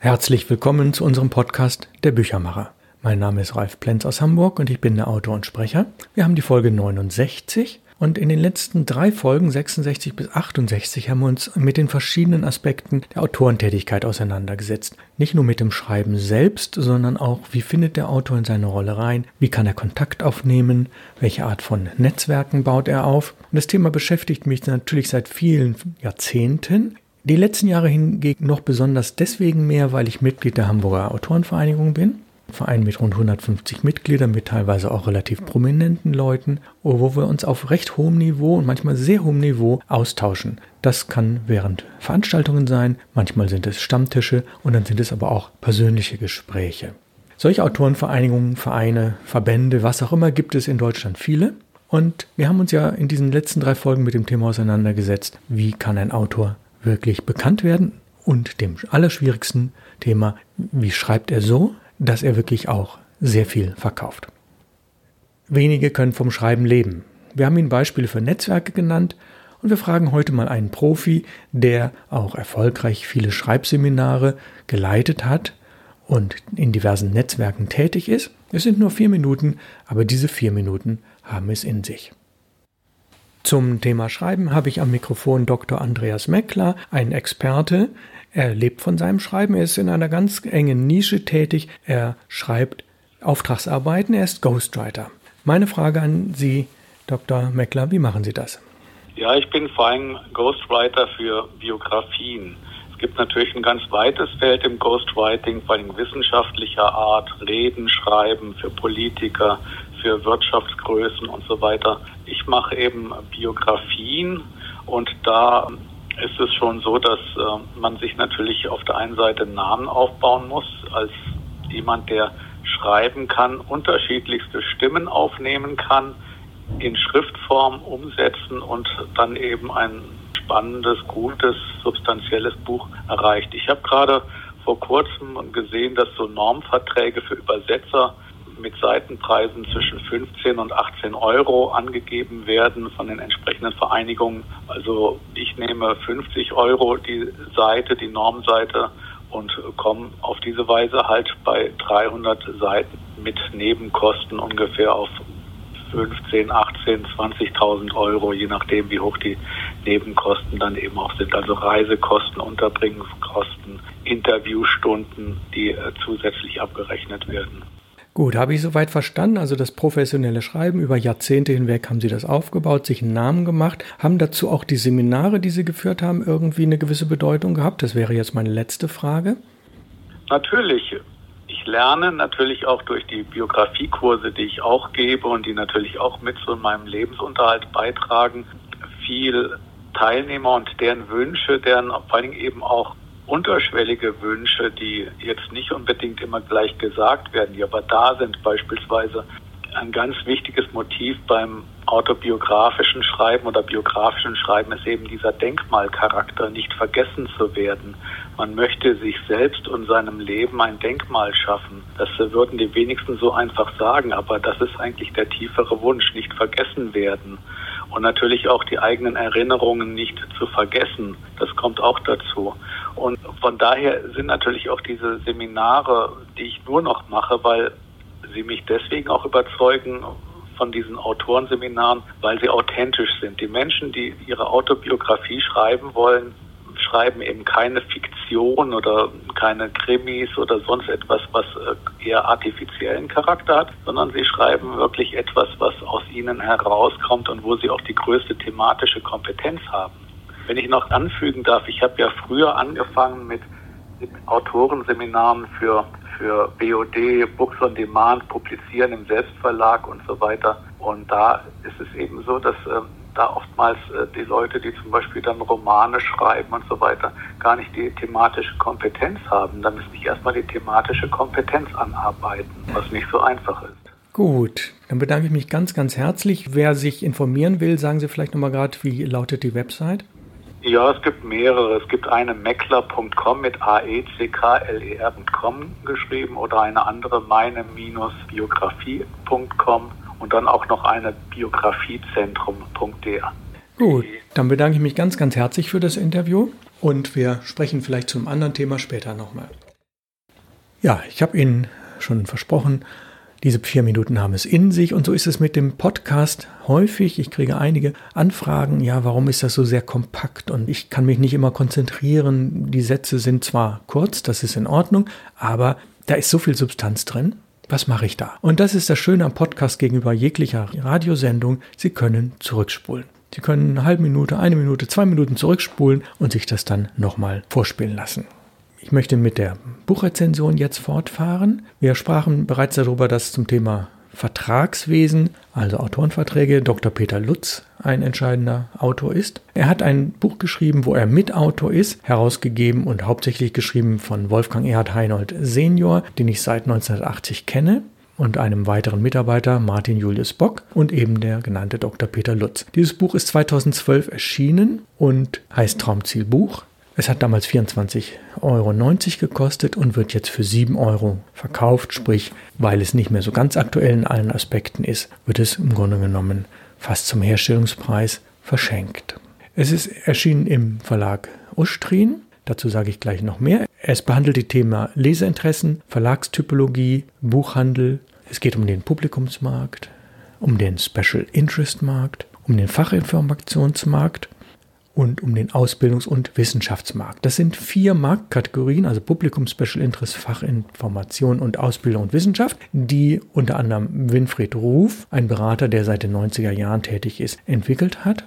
Herzlich willkommen zu unserem Podcast Der Büchermacher. Mein Name ist Ralf Plenz aus Hamburg und ich bin der Autor und Sprecher. Wir haben die Folge 69 und in den letzten drei Folgen 66 bis 68 haben wir uns mit den verschiedenen Aspekten der Autorentätigkeit auseinandergesetzt. Nicht nur mit dem Schreiben selbst, sondern auch, wie findet der Autor in seine Rolle rein, wie kann er Kontakt aufnehmen, welche Art von Netzwerken baut er auf. Und das Thema beschäftigt mich natürlich seit vielen Jahrzehnten. Die letzten Jahre hingegen noch besonders deswegen mehr, weil ich Mitglied der Hamburger Autorenvereinigung bin. Verein mit rund 150 Mitgliedern, mit teilweise auch relativ prominenten Leuten, wo wir uns auf recht hohem Niveau und manchmal sehr hohem Niveau austauschen. Das kann während Veranstaltungen sein, manchmal sind es Stammtische und dann sind es aber auch persönliche Gespräche. Solche Autorenvereinigungen, Vereine, Verbände, was auch immer gibt es in Deutschland viele. Und wir haben uns ja in diesen letzten drei Folgen mit dem Thema auseinandergesetzt, wie kann ein Autor wirklich bekannt werden und dem allerschwierigsten Thema, wie schreibt er so, dass er wirklich auch sehr viel verkauft. Wenige können vom Schreiben leben. Wir haben Ihnen Beispiele für Netzwerke genannt und wir fragen heute mal einen Profi, der auch erfolgreich viele Schreibseminare geleitet hat und in diversen Netzwerken tätig ist. Es sind nur vier Minuten, aber diese vier Minuten haben es in sich. Zum Thema Schreiben habe ich am Mikrofon Dr. Andreas Meckler, ein Experte. Er lebt von seinem Schreiben, er ist in einer ganz engen Nische tätig. Er schreibt Auftragsarbeiten, er ist Ghostwriter. Meine Frage an Sie, Dr. Meckler, wie machen Sie das? Ja, ich bin vor allem Ghostwriter für Biografien. Es gibt natürlich ein ganz weites Feld im Ghostwriting, vor allem wissenschaftlicher Art, Reden schreiben für Politiker, für Wirtschaftsgrößen und so weiter. Ich mache eben Biografien und da ist es schon so, dass äh, man sich natürlich auf der einen Seite Namen aufbauen muss, als jemand, der schreiben kann, unterschiedlichste Stimmen aufnehmen kann, in Schriftform umsetzen und dann eben ein spannendes, gutes, substanzielles Buch erreicht. Ich habe gerade vor kurzem gesehen, dass so Normverträge für Übersetzer mit Seitenpreisen zwischen 15 und 18 Euro angegeben werden von den entsprechenden Vereinigungen. Also ich nehme 50 Euro die Seite, die Normseite und komme auf diese Weise halt bei 300 Seiten mit Nebenkosten ungefähr auf 15, 18, 20.000 Euro, je nachdem, wie hoch die Nebenkosten dann eben auch sind. Also Reisekosten, Unterbringungskosten, Interviewstunden, die äh, zusätzlich abgerechnet werden. Gut, habe ich soweit verstanden. Also das professionelle Schreiben über Jahrzehnte hinweg haben Sie das aufgebaut, sich einen Namen gemacht. Haben dazu auch die Seminare, die Sie geführt haben, irgendwie eine gewisse Bedeutung gehabt? Das wäre jetzt meine letzte Frage. Natürlich. Ich lerne natürlich auch durch die Biografiekurse, die ich auch gebe und die natürlich auch mit zu meinem Lebensunterhalt beitragen, viel Teilnehmer und deren Wünsche, deren vor allen Dingen eben auch unterschwellige Wünsche, die jetzt nicht unbedingt immer gleich gesagt werden, die aber da sind, beispielsweise ein ganz wichtiges Motiv beim autobiografischen Schreiben oder biografischen Schreiben ist eben dieser Denkmalcharakter, nicht vergessen zu werden. Man möchte sich selbst und seinem Leben ein Denkmal schaffen. Das würden die wenigsten so einfach sagen, aber das ist eigentlich der tiefere Wunsch, nicht vergessen werden. Und natürlich auch die eigenen Erinnerungen nicht zu vergessen. Das kommt auch dazu. Und von daher sind natürlich auch diese Seminare, die ich nur noch mache, weil sie mich deswegen auch überzeugen von diesen Autorenseminaren, weil sie authentisch sind. Die Menschen, die ihre Autobiografie schreiben wollen, schreiben eben keine Fiktion oder keine Krimis oder sonst etwas, was äh, eher artifiziellen Charakter hat, sondern sie schreiben wirklich etwas, was aus ihnen herauskommt und wo sie auch die größte thematische Kompetenz haben. Wenn ich noch anfügen darf, ich habe ja früher angefangen mit, mit Autorenseminaren für, für BOD, Books on Demand, Publizieren im Selbstverlag und so weiter. Und da ist es eben so, dass äh, da oftmals äh, die Leute, die zum Beispiel dann Romane schreiben und so weiter, gar nicht die thematische Kompetenz haben. Da müssen ich erstmal die thematische Kompetenz anarbeiten, was nicht so einfach ist. Gut, dann bedanke ich mich ganz, ganz herzlich. Wer sich informieren will, sagen Sie vielleicht nochmal gerade, wie lautet die Website? Ja, es gibt mehrere. Es gibt eine meckler.com mit aeckler.com geschrieben oder eine andere meine-biografie.com und dann auch noch eine biografiezentrum.de. Gut, dann bedanke ich mich ganz, ganz herzlich für das Interview und wir sprechen vielleicht zum anderen Thema später nochmal. Ja, ich habe Ihnen schon versprochen, diese vier Minuten haben es in sich und so ist es mit dem Podcast häufig. Ich kriege einige Anfragen, ja, warum ist das so sehr kompakt und ich kann mich nicht immer konzentrieren. Die Sätze sind zwar kurz, das ist in Ordnung, aber da ist so viel Substanz drin. Was mache ich da? Und das ist das Schöne am Podcast gegenüber jeglicher Radiosendung. Sie können zurückspulen. Sie können eine halbe Minute, eine Minute, zwei Minuten zurückspulen und sich das dann nochmal vorspielen lassen. Ich möchte mit der Buchrezension jetzt fortfahren. Wir sprachen bereits darüber, dass zum Thema Vertragswesen, also Autorenverträge, Dr. Peter Lutz ein entscheidender Autor ist. Er hat ein Buch geschrieben, wo er Mitautor ist, herausgegeben und hauptsächlich geschrieben von Wolfgang Erhard Heinold Senior, den ich seit 1980 kenne und einem weiteren Mitarbeiter, Martin Julius Bock, und eben der genannte Dr. Peter Lutz. Dieses Buch ist 2012 erschienen und heißt Traumzielbuch. Es hat damals 24,90 Euro gekostet und wird jetzt für 7 Euro verkauft. Sprich, weil es nicht mehr so ganz aktuell in allen Aspekten ist, wird es im Grunde genommen fast zum Herstellungspreis verschenkt. Es ist erschienen im Verlag Ustrin. Dazu sage ich gleich noch mehr. Es behandelt die Themen Leserinteressen, Verlagstypologie, Buchhandel. Es geht um den Publikumsmarkt, um den Special Interest Markt, um den Fachinformationsmarkt und um den Ausbildungs- und Wissenschaftsmarkt. Das sind vier Marktkategorien, also Publikum, Special Interest, Fachinformation und Ausbildung und Wissenschaft, die unter anderem Winfried Ruf, ein Berater, der seit den 90er Jahren tätig ist, entwickelt hat.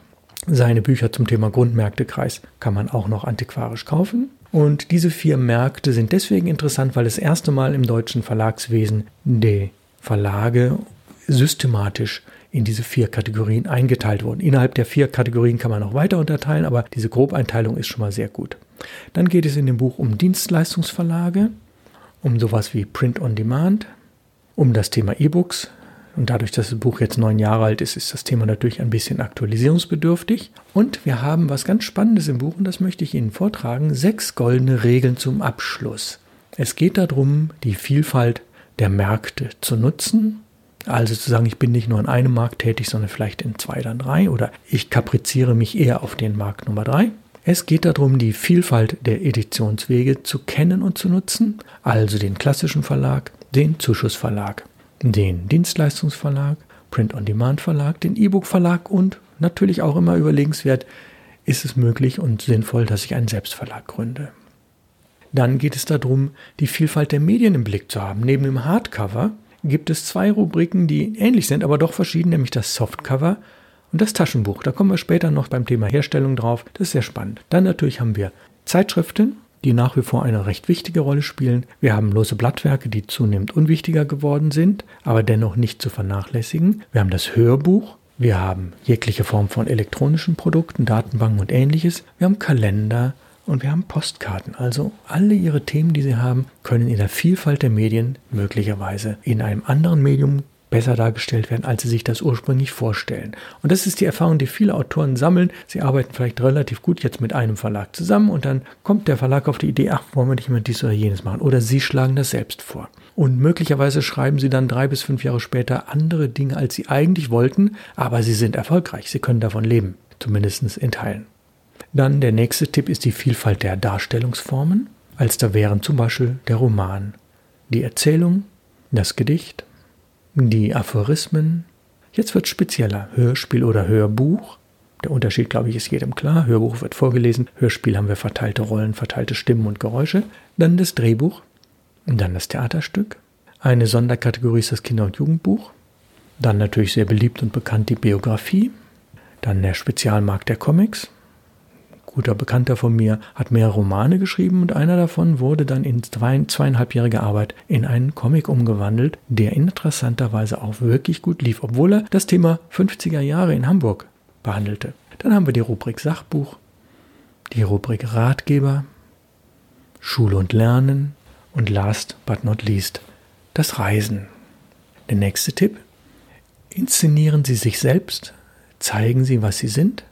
Seine Bücher zum Thema Grundmärktekreis kann man auch noch antiquarisch kaufen. Und diese vier Märkte sind deswegen interessant, weil das erste Mal im deutschen Verlagswesen die Verlage systematisch in diese vier Kategorien eingeteilt wurden. Innerhalb der vier Kategorien kann man noch weiter unterteilen, aber diese Grobeinteilung ist schon mal sehr gut. Dann geht es in dem Buch um Dienstleistungsverlage, um sowas wie Print on Demand, um das Thema E-Books. Und dadurch, dass das Buch jetzt neun Jahre alt ist, ist das Thema natürlich ein bisschen aktualisierungsbedürftig. Und wir haben was ganz Spannendes im Buch und das möchte ich Ihnen vortragen. Sechs goldene Regeln zum Abschluss. Es geht darum, die Vielfalt der Märkte zu nutzen also zu sagen, ich bin nicht nur in einem Markt tätig, sondern vielleicht in zwei oder drei oder ich kapriziere mich eher auf den Markt Nummer drei. Es geht darum, die Vielfalt der Editionswege zu kennen und zu nutzen, also den klassischen Verlag, den Zuschussverlag, den Dienstleistungsverlag, Print-on-Demand-Verlag, den E-Book-Verlag und natürlich auch immer überlegenswert, ist es möglich und sinnvoll, dass ich einen Selbstverlag gründe. Dann geht es darum, die Vielfalt der Medien im Blick zu haben. Neben dem Hardcover gibt es zwei Rubriken, die ähnlich sind, aber doch verschieden, nämlich das Softcover und das Taschenbuch. Da kommen wir später noch beim Thema Herstellung drauf. Das ist sehr spannend. Dann natürlich haben wir Zeitschriften, die nach wie vor eine recht wichtige Rolle spielen. Wir haben lose Blattwerke, die zunehmend unwichtiger geworden sind, aber dennoch nicht zu vernachlässigen. Wir haben das Hörbuch. Wir haben jegliche Form von elektronischen Produkten, Datenbanken und ähnliches. Wir haben Kalender, und wir haben Postkarten. Also alle Ihre Themen, die Sie haben, können in der Vielfalt der Medien möglicherweise in einem anderen Medium besser dargestellt werden, als sie sich das ursprünglich vorstellen. Und das ist die Erfahrung, die viele Autoren sammeln. Sie arbeiten vielleicht relativ gut jetzt mit einem Verlag zusammen und dann kommt der Verlag auf die Idee, ach, wollen wir nicht mehr dies oder jenes machen? Oder sie schlagen das selbst vor. Und möglicherweise schreiben sie dann drei bis fünf Jahre später andere Dinge, als sie eigentlich wollten, aber sie sind erfolgreich. Sie können davon leben, zumindest in Teilen. Dann der nächste Tipp ist die Vielfalt der Darstellungsformen, als da wären zum Beispiel der Roman, die Erzählung, das Gedicht, die Aphorismen. Jetzt wird spezieller Hörspiel oder Hörbuch. Der Unterschied, glaube ich, ist jedem klar. Hörbuch wird vorgelesen, Hörspiel haben wir verteilte Rollen, verteilte Stimmen und Geräusche. Dann das Drehbuch, dann das Theaterstück. Eine Sonderkategorie ist das Kinder- und Jugendbuch. Dann natürlich sehr beliebt und bekannt die Biografie. Dann der Spezialmarkt der Comics guter Bekannter von mir hat mehrere Romane geschrieben und einer davon wurde dann in zwei, zweieinhalbjähriger Arbeit in einen Comic umgewandelt, der interessanterweise auch wirklich gut lief, obwohl er das Thema 50er Jahre in Hamburg behandelte. Dann haben wir die Rubrik Sachbuch, die Rubrik Ratgeber, Schule und Lernen und last but not least das Reisen. Der nächste Tipp. Inszenieren Sie sich selbst, zeigen Sie, was Sie sind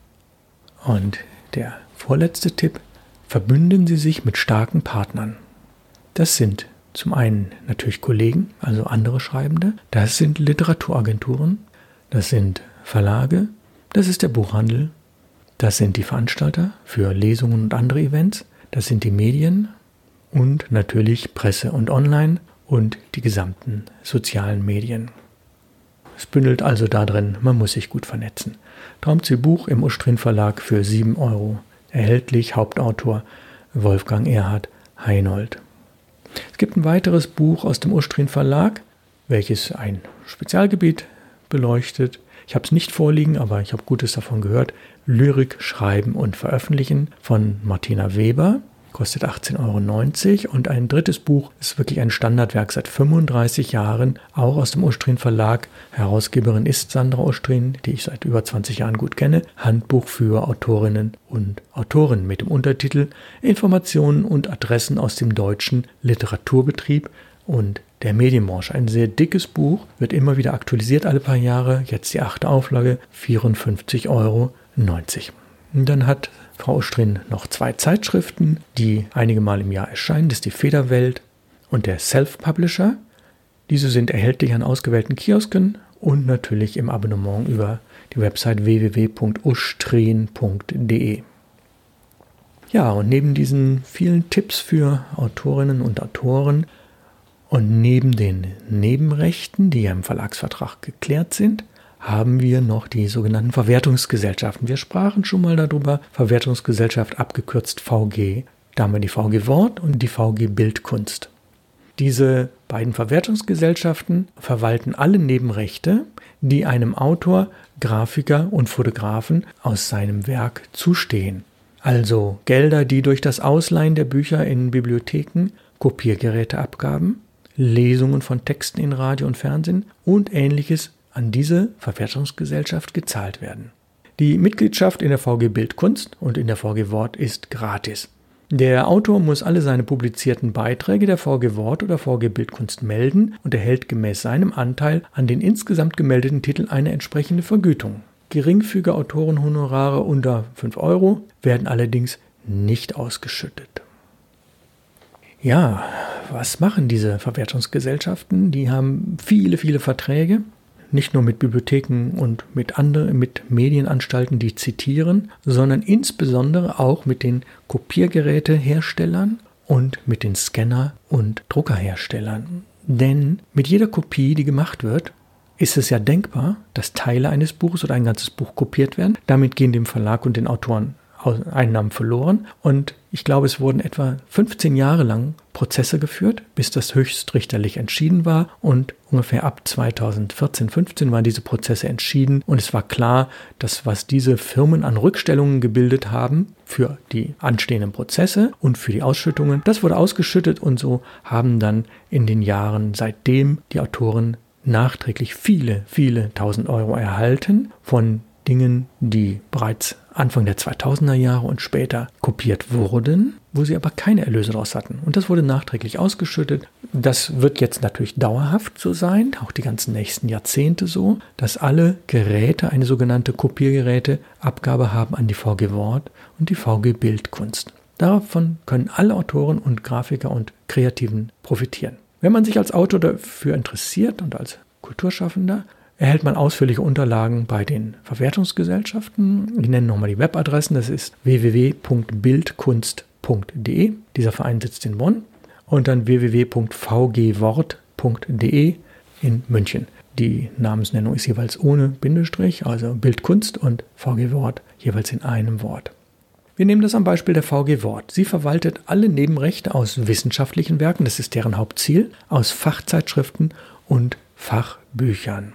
und der vorletzte Tipp, verbünden Sie sich mit starken Partnern. Das sind zum einen natürlich Kollegen, also andere Schreibende, das sind Literaturagenturen, das sind Verlage, das ist der Buchhandel, das sind die Veranstalter für Lesungen und andere Events, das sind die Medien und natürlich Presse und Online und die gesamten sozialen Medien. Es bündelt also darin, man muss sich gut vernetzen. Traumziel Buch im Ustrin Verlag für 7 Euro. Erhältlich Hauptautor Wolfgang Erhard Heinold. Es gibt ein weiteres Buch aus dem Ustrin Verlag, welches ein Spezialgebiet beleuchtet. Ich habe es nicht vorliegen, aber ich habe Gutes davon gehört. Lyrik schreiben und veröffentlichen von Martina Weber kostet 18,90 Euro. Und ein drittes Buch ist wirklich ein Standardwerk seit 35 Jahren, auch aus dem Ustrin Verlag. Herausgeberin ist Sandra Ustrin, die ich seit über 20 Jahren gut kenne. Handbuch für Autorinnen und Autoren mit dem Untertitel Informationen und Adressen aus dem deutschen Literaturbetrieb und der Medienbranche. Ein sehr dickes Buch, wird immer wieder aktualisiert alle paar Jahre. Jetzt die achte Auflage, 54,90 Euro. Und dann hat Frau Ostrin noch zwei Zeitschriften, die einige Mal im Jahr erscheinen. Das ist die Federwelt und der Self-Publisher. Diese sind erhältlich an ausgewählten Kiosken und natürlich im Abonnement über die Website www.ustrin.de. Ja, und neben diesen vielen Tipps für Autorinnen und Autoren und neben den Nebenrechten, die ja im Verlagsvertrag geklärt sind, haben wir noch die sogenannten Verwertungsgesellschaften. Wir sprachen schon mal darüber, Verwertungsgesellschaft abgekürzt VG. Da haben wir die VG Wort und die VG Bildkunst. Diese beiden Verwertungsgesellschaften verwalten alle Nebenrechte, die einem Autor, Grafiker und Fotografen aus seinem Werk zustehen. Also Gelder, die durch das Ausleihen der Bücher in Bibliotheken, Kopiergeräteabgaben, Lesungen von Texten in Radio und Fernsehen und ähnliches an diese Verwertungsgesellschaft gezahlt werden. Die Mitgliedschaft in der VG Bildkunst und in der VG Wort ist gratis. Der Autor muss alle seine publizierten Beiträge der VG Wort oder VG Bildkunst melden und erhält gemäß seinem Anteil an den insgesamt gemeldeten Titeln eine entsprechende Vergütung. Geringfügige Autorenhonorare unter 5 Euro werden allerdings nicht ausgeschüttet. Ja, was machen diese Verwertungsgesellschaften? Die haben viele, viele Verträge nicht nur mit Bibliotheken und mit anderen, mit Medienanstalten, die zitieren, sondern insbesondere auch mit den Kopiergeräteherstellern und mit den Scanner- und Druckerherstellern. Denn mit jeder Kopie, die gemacht wird, ist es ja denkbar, dass Teile eines Buches oder ein ganzes Buch kopiert werden. Damit gehen dem Verlag und den Autoren Einnahmen verloren. Und ich glaube, es wurden etwa 15 Jahre lang Prozesse geführt, bis das höchstrichterlich entschieden war. Und ungefähr ab 2014, 15 waren diese Prozesse entschieden. Und es war klar, dass was diese Firmen an Rückstellungen gebildet haben für die anstehenden Prozesse und für die Ausschüttungen, das wurde ausgeschüttet. Und so haben dann in den Jahren seitdem die Autoren nachträglich viele, viele tausend Euro erhalten von Dingen, die bereits Anfang der 2000er Jahre und später kopiert wurden, wo sie aber keine Erlöse daraus hatten. Und das wurde nachträglich ausgeschüttet. Das wird jetzt natürlich dauerhaft so sein, auch die ganzen nächsten Jahrzehnte so, dass alle Geräte eine sogenannte Kopiergeräteabgabe haben an die VG Wort und die VG Bildkunst. Davon können alle Autoren und Grafiker und Kreativen profitieren. Wenn man sich als Autor dafür interessiert und als Kulturschaffender, erhält man ausführliche Unterlagen bei den Verwertungsgesellschaften. Ich nenne nochmal die Webadressen. Das ist www.bildkunst.de. Dieser Verein sitzt in Bonn. Und dann www.vgwort.de in München. Die Namensnennung ist jeweils ohne Bindestrich, also Bildkunst und VG Wort jeweils in einem Wort. Wir nehmen das am Beispiel der VG Wort. Sie verwaltet alle Nebenrechte aus wissenschaftlichen Werken, das ist deren Hauptziel, aus Fachzeitschriften und Fachbüchern.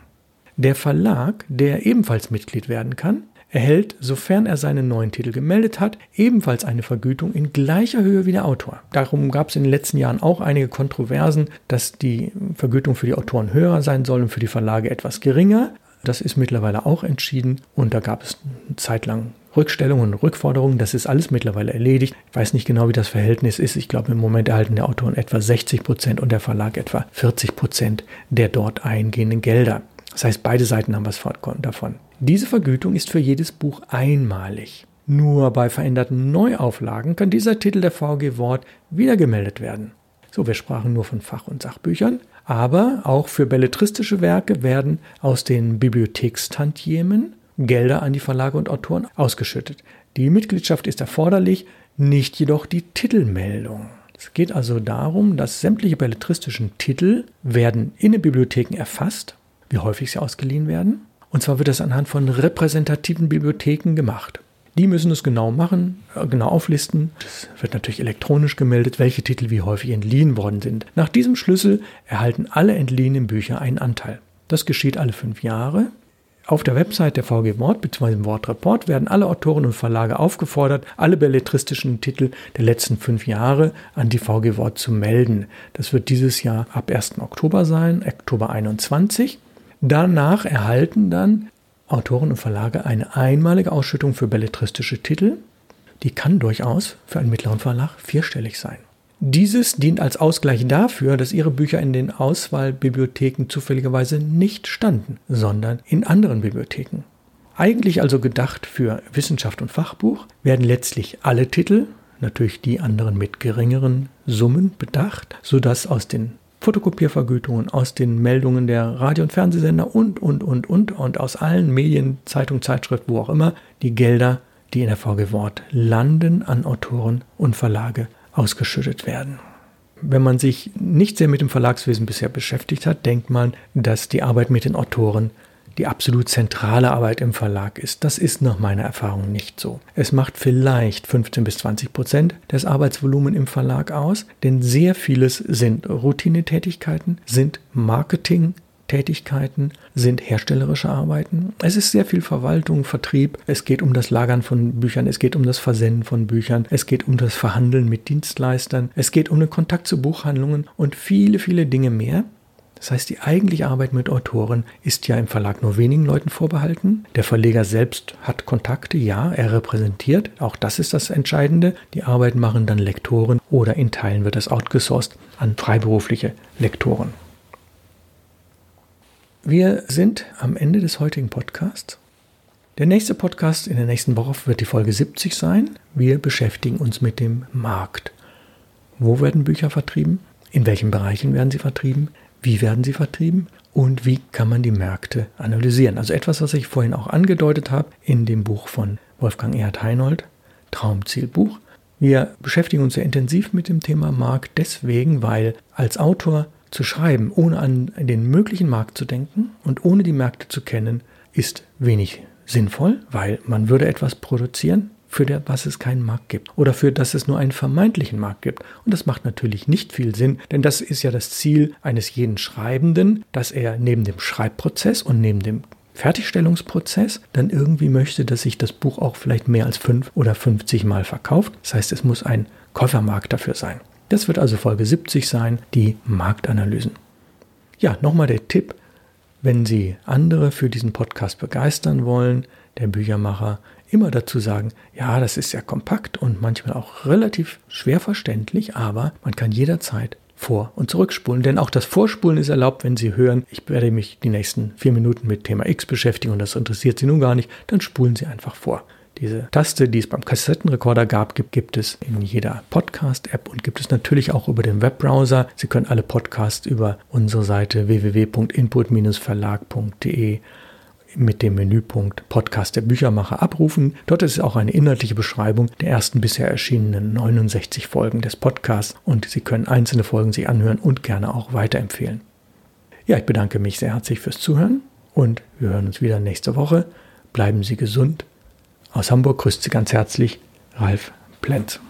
Der Verlag, der ebenfalls Mitglied werden kann, erhält, sofern er seinen neuen Titel gemeldet hat, ebenfalls eine Vergütung in gleicher Höhe wie der Autor. Darum gab es in den letzten Jahren auch einige Kontroversen, dass die Vergütung für die Autoren höher sein soll und für die Verlage etwas geringer. Das ist mittlerweile auch entschieden und da gab es eine Zeit lang Rückstellungen und Rückforderungen. Das ist alles mittlerweile erledigt. Ich weiß nicht genau, wie das Verhältnis ist. Ich glaube, im Moment erhalten der Autoren etwa 60 Prozent und der Verlag etwa 40 Prozent der dort eingehenden Gelder. Das heißt, beide Seiten haben was davon. Diese Vergütung ist für jedes Buch einmalig. Nur bei veränderten Neuauflagen kann dieser Titel der VG Wort wieder gemeldet werden. So, wir sprachen nur von Fach- und Sachbüchern, aber auch für belletristische Werke werden aus den Bibliothekstantiemen Gelder an die Verlage und Autoren ausgeschüttet. Die Mitgliedschaft ist erforderlich, nicht jedoch die Titelmeldung. Es geht also darum, dass sämtliche belletristischen Titel werden in den Bibliotheken erfasst, wie häufig sie ausgeliehen werden. Und zwar wird das anhand von repräsentativen Bibliotheken gemacht. Die müssen es genau machen, äh, genau auflisten. Es wird natürlich elektronisch gemeldet, welche Titel wie häufig entliehen worden sind. Nach diesem Schlüssel erhalten alle entliehenen Bücher einen Anteil. Das geschieht alle fünf Jahre. Auf der Website der VG Wort bzw. im Wortreport werden alle Autoren und Verlage aufgefordert, alle belletristischen Titel der letzten fünf Jahre an die VG Wort zu melden. Das wird dieses Jahr ab 1. Oktober sein, Oktober 21. Danach erhalten dann Autoren und Verlage eine einmalige Ausschüttung für belletristische Titel. Die kann durchaus für einen mittleren Verlag vierstellig sein. Dieses dient als Ausgleich dafür, dass ihre Bücher in den Auswahlbibliotheken zufälligerweise nicht standen, sondern in anderen Bibliotheken. Eigentlich also gedacht für Wissenschaft und Fachbuch, werden letztlich alle Titel, natürlich die anderen mit geringeren Summen bedacht, sodass aus den Fotokopiervergütungen, aus den Meldungen der Radio- und Fernsehsender und, und, und, und, und aus allen Medien, Zeitung, Zeitschrift, wo auch immer, die Gelder, die in der VG Wort landen, an Autoren und Verlage ausgeschüttet werden. Wenn man sich nicht sehr mit dem Verlagswesen bisher beschäftigt hat, denkt man, dass die Arbeit mit den Autoren die absolut zentrale Arbeit im Verlag ist. Das ist nach meiner Erfahrung nicht so. Es macht vielleicht 15 bis 20 Prozent des Arbeitsvolumens im Verlag aus, denn sehr vieles sind Routinetätigkeiten, sind Marketing, Tätigkeiten sind herstellerische Arbeiten. Es ist sehr viel Verwaltung, Vertrieb. Es geht um das Lagern von Büchern, es geht um das Versenden von Büchern, es geht um das Verhandeln mit Dienstleistern, es geht um den Kontakt zu Buchhandlungen und viele, viele Dinge mehr. Das heißt, die eigentliche Arbeit mit Autoren ist ja im Verlag nur wenigen Leuten vorbehalten. Der Verleger selbst hat Kontakte, ja, er repräsentiert, auch das ist das Entscheidende. Die Arbeit machen dann Lektoren oder in Teilen wird das outgesourced an freiberufliche Lektoren. Wir sind am Ende des heutigen Podcasts. Der nächste Podcast in der nächsten Woche wird die Folge 70 sein. Wir beschäftigen uns mit dem Markt. Wo werden Bücher vertrieben? In welchen Bereichen werden sie vertrieben? Wie werden sie vertrieben? Und wie kann man die Märkte analysieren? Also etwas, was ich vorhin auch angedeutet habe in dem Buch von Wolfgang Erhard Heinold, Traumzielbuch. Wir beschäftigen uns sehr intensiv mit dem Thema Markt deswegen, weil als Autor zu schreiben, ohne an den möglichen Markt zu denken und ohne die Märkte zu kennen, ist wenig sinnvoll, weil man würde etwas produzieren, für das es keinen Markt gibt oder für das es nur einen vermeintlichen Markt gibt. Und das macht natürlich nicht viel Sinn, denn das ist ja das Ziel eines jeden Schreibenden, dass er neben dem Schreibprozess und neben dem Fertigstellungsprozess dann irgendwie möchte, dass sich das Buch auch vielleicht mehr als fünf oder 50 Mal verkauft. Das heißt, es muss ein Käufermarkt dafür sein. Das wird also Folge 70 sein, die Marktanalysen. Ja, nochmal der Tipp, wenn Sie andere für diesen Podcast begeistern wollen, der Büchermacher, immer dazu sagen, ja, das ist ja kompakt und manchmal auch relativ schwer verständlich, aber man kann jederzeit vor- und zurückspulen. Denn auch das Vorspulen ist erlaubt, wenn Sie hören, ich werde mich die nächsten vier Minuten mit Thema X beschäftigen und das interessiert Sie nun gar nicht, dann spulen Sie einfach vor. Diese Taste, die es beim Kassettenrekorder gab, gibt, gibt es in jeder Podcast-App und gibt es natürlich auch über den Webbrowser. Sie können alle Podcasts über unsere Seite www.input-verlag.de mit dem Menüpunkt Podcast der Büchermacher abrufen. Dort ist auch eine inhaltliche Beschreibung der ersten bisher erschienenen 69 Folgen des Podcasts und Sie können einzelne Folgen sich anhören und gerne auch weiterempfehlen. Ja, ich bedanke mich sehr herzlich fürs Zuhören und wir hören uns wieder nächste Woche. Bleiben Sie gesund aus Hamburg grüßt Sie ganz herzlich Ralf Plenz.